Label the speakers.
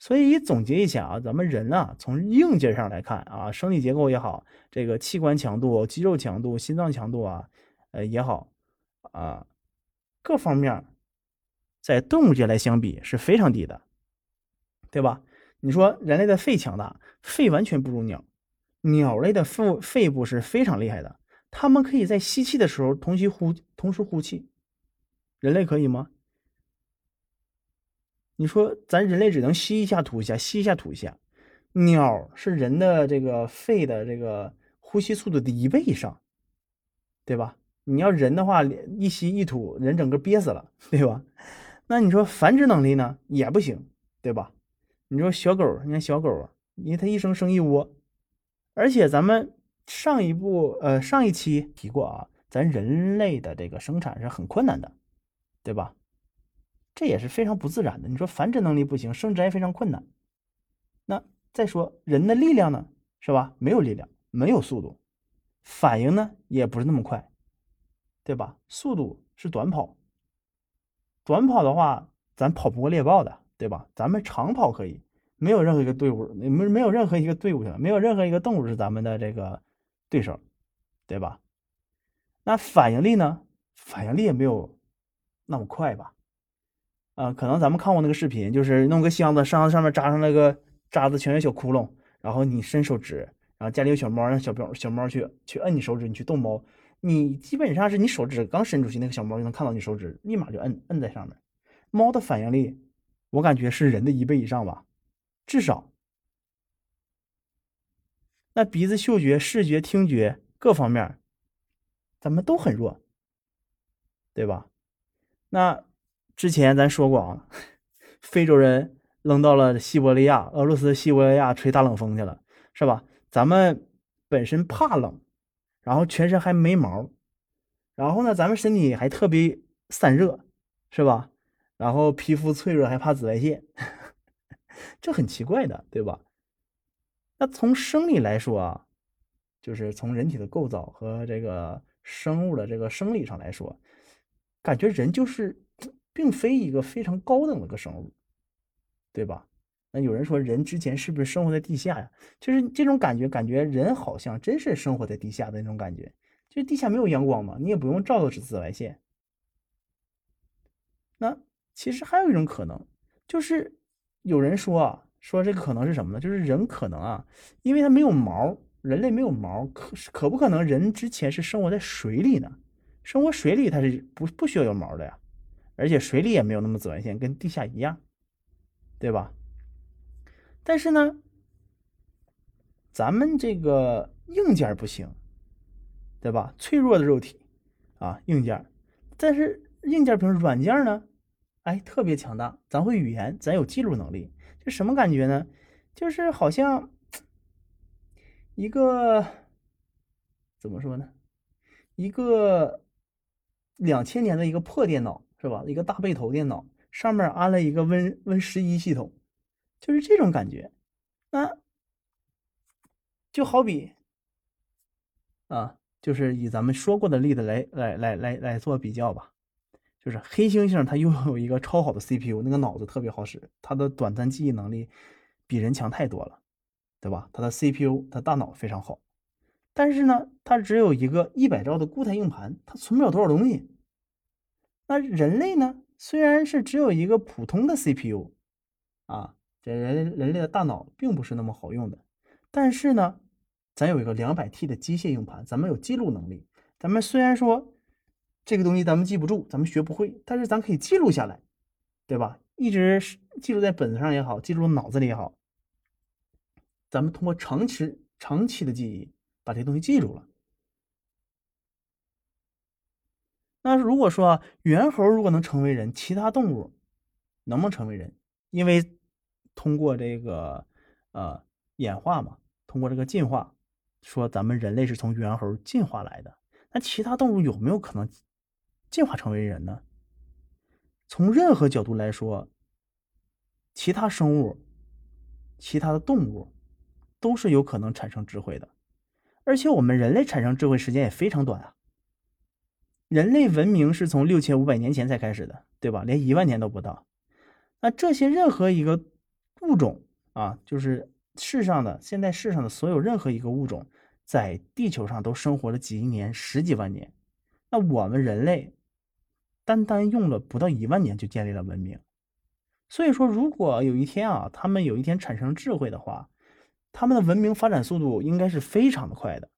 Speaker 1: 所以总结一下啊，咱们人啊，从硬件上来看啊，生理结构也好，这个器官强度、肌肉强度、心脏强度啊，呃也好啊，各方面在动物界来相比是非常低的，对吧？你说人类的肺强大，肺完全不如鸟，鸟类的肺肺部是非常厉害的，它们可以在吸气的时候同时呼同时呼气，人类可以吗？你说咱人类只能吸一下吐一下，吸一下吐一下，鸟是人的这个肺的这个呼吸速度的一倍以上，对吧？你要人的话，一吸一吐，人整个憋死了，对吧？那你说繁殖能力呢，也不行，对吧？你说小狗，你看小狗，因为它一生生一窝，而且咱们上一部呃上一期提过啊，咱人类的这个生产是很困难的，对吧？这也是非常不自然的。你说繁殖能力不行，生殖还非常困难。那再说人的力量呢，是吧？没有力量，没有速度，反应呢也不是那么快，对吧？速度是短跑，短跑的话，咱跑不过猎豹的，对吧？咱们长跑可以，没有任何一个队伍，没没有任何一个队伍没有任何一个动物是咱们的这个对手，对吧？那反应力呢？反应力也没有那么快吧？啊，可能咱们看过那个视频，就是弄个箱子，箱子上面扎上那个扎子，全是小窟窿，然后你伸手指，然后家里有小猫，让小猫小猫去去摁你手指，你去动猫，你基本上是你手指刚伸出去，那个小猫就能看到你手指，立马就摁摁在上面。猫的反应力，我感觉是人的一倍以上吧，至少。那鼻子、嗅觉、视觉、听觉各方面，咱们都很弱，对吧？那。之前咱说过啊，非洲人扔到了西伯利亚，俄罗斯西伯利亚吹大冷风去了，是吧？咱们本身怕冷，然后全身还没毛，然后呢，咱们身体还特别散热，是吧？然后皮肤脆弱，还怕紫外线，这很奇怪的，对吧？那从生理来说啊，就是从人体的构造和这个生物的这个生理上来说，感觉人就是。并非一个非常高等的个生物，对吧？那有人说人之前是不是生活在地下呀？就是这种感觉，感觉人好像真是生活在地下的那种感觉。就是地下没有阳光嘛，你也不用照到紫外线。那其实还有一种可能，就是有人说啊，说这个可能是什么呢？就是人可能啊，因为它没有毛，人类没有毛，可可不可能人之前是生活在水里呢？生活水里它是不不需要有毛的呀？而且水里也没有那么紫外线，跟地下一样，对吧？但是呢，咱们这个硬件不行，对吧？脆弱的肉体啊，硬件，但是硬件平软件呢，哎，特别强大。咱会语言，咱有记录能力，这什么感觉呢？就是好像一个怎么说呢？一个两千年的一个破电脑。是吧？一个大背头电脑上面安了一个 Win Win 十一系统，就是这种感觉。那就好比啊，就是以咱们说过的例子来来来来来做比较吧。就是黑猩猩它拥有一个超好的 CPU，那个脑子特别好使，它的短暂记忆能力比人强太多了，对吧？它的 CPU，它大脑非常好，但是呢，它只有一个一百兆的固态硬盘，它存不了多少东西。那人类呢？虽然是只有一个普通的 CPU，啊，这人人类的大脑并不是那么好用的。但是呢，咱有一个两百 T 的机械硬盘，咱们有记录能力。咱们虽然说这个东西咱们记不住，咱们学不会，但是咱可以记录下来，对吧？一直记录在本子上也好，记录脑子里也好，咱们通过长期长期的记忆把这东西记住了。那如果说猿猴如果能成为人，其他动物能不能成为人？因为通过这个呃演化嘛，通过这个进化，说咱们人类是从猿猴进化来的。那其他动物有没有可能进化成为人呢？从任何角度来说，其他生物、其他的动物都是有可能产生智慧的，而且我们人类产生智慧时间也非常短啊。人类文明是从六千五百年前才开始的，对吧？连一万年都不到。那这些任何一个物种啊，就是世上的现在世上的所有任何一个物种，在地球上都生活了几亿年、十几万年，那我们人类单单用了不到一万年就建立了文明。所以说，如果有一天啊，他们有一天产生智慧的话，他们的文明发展速度应该是非常的快的。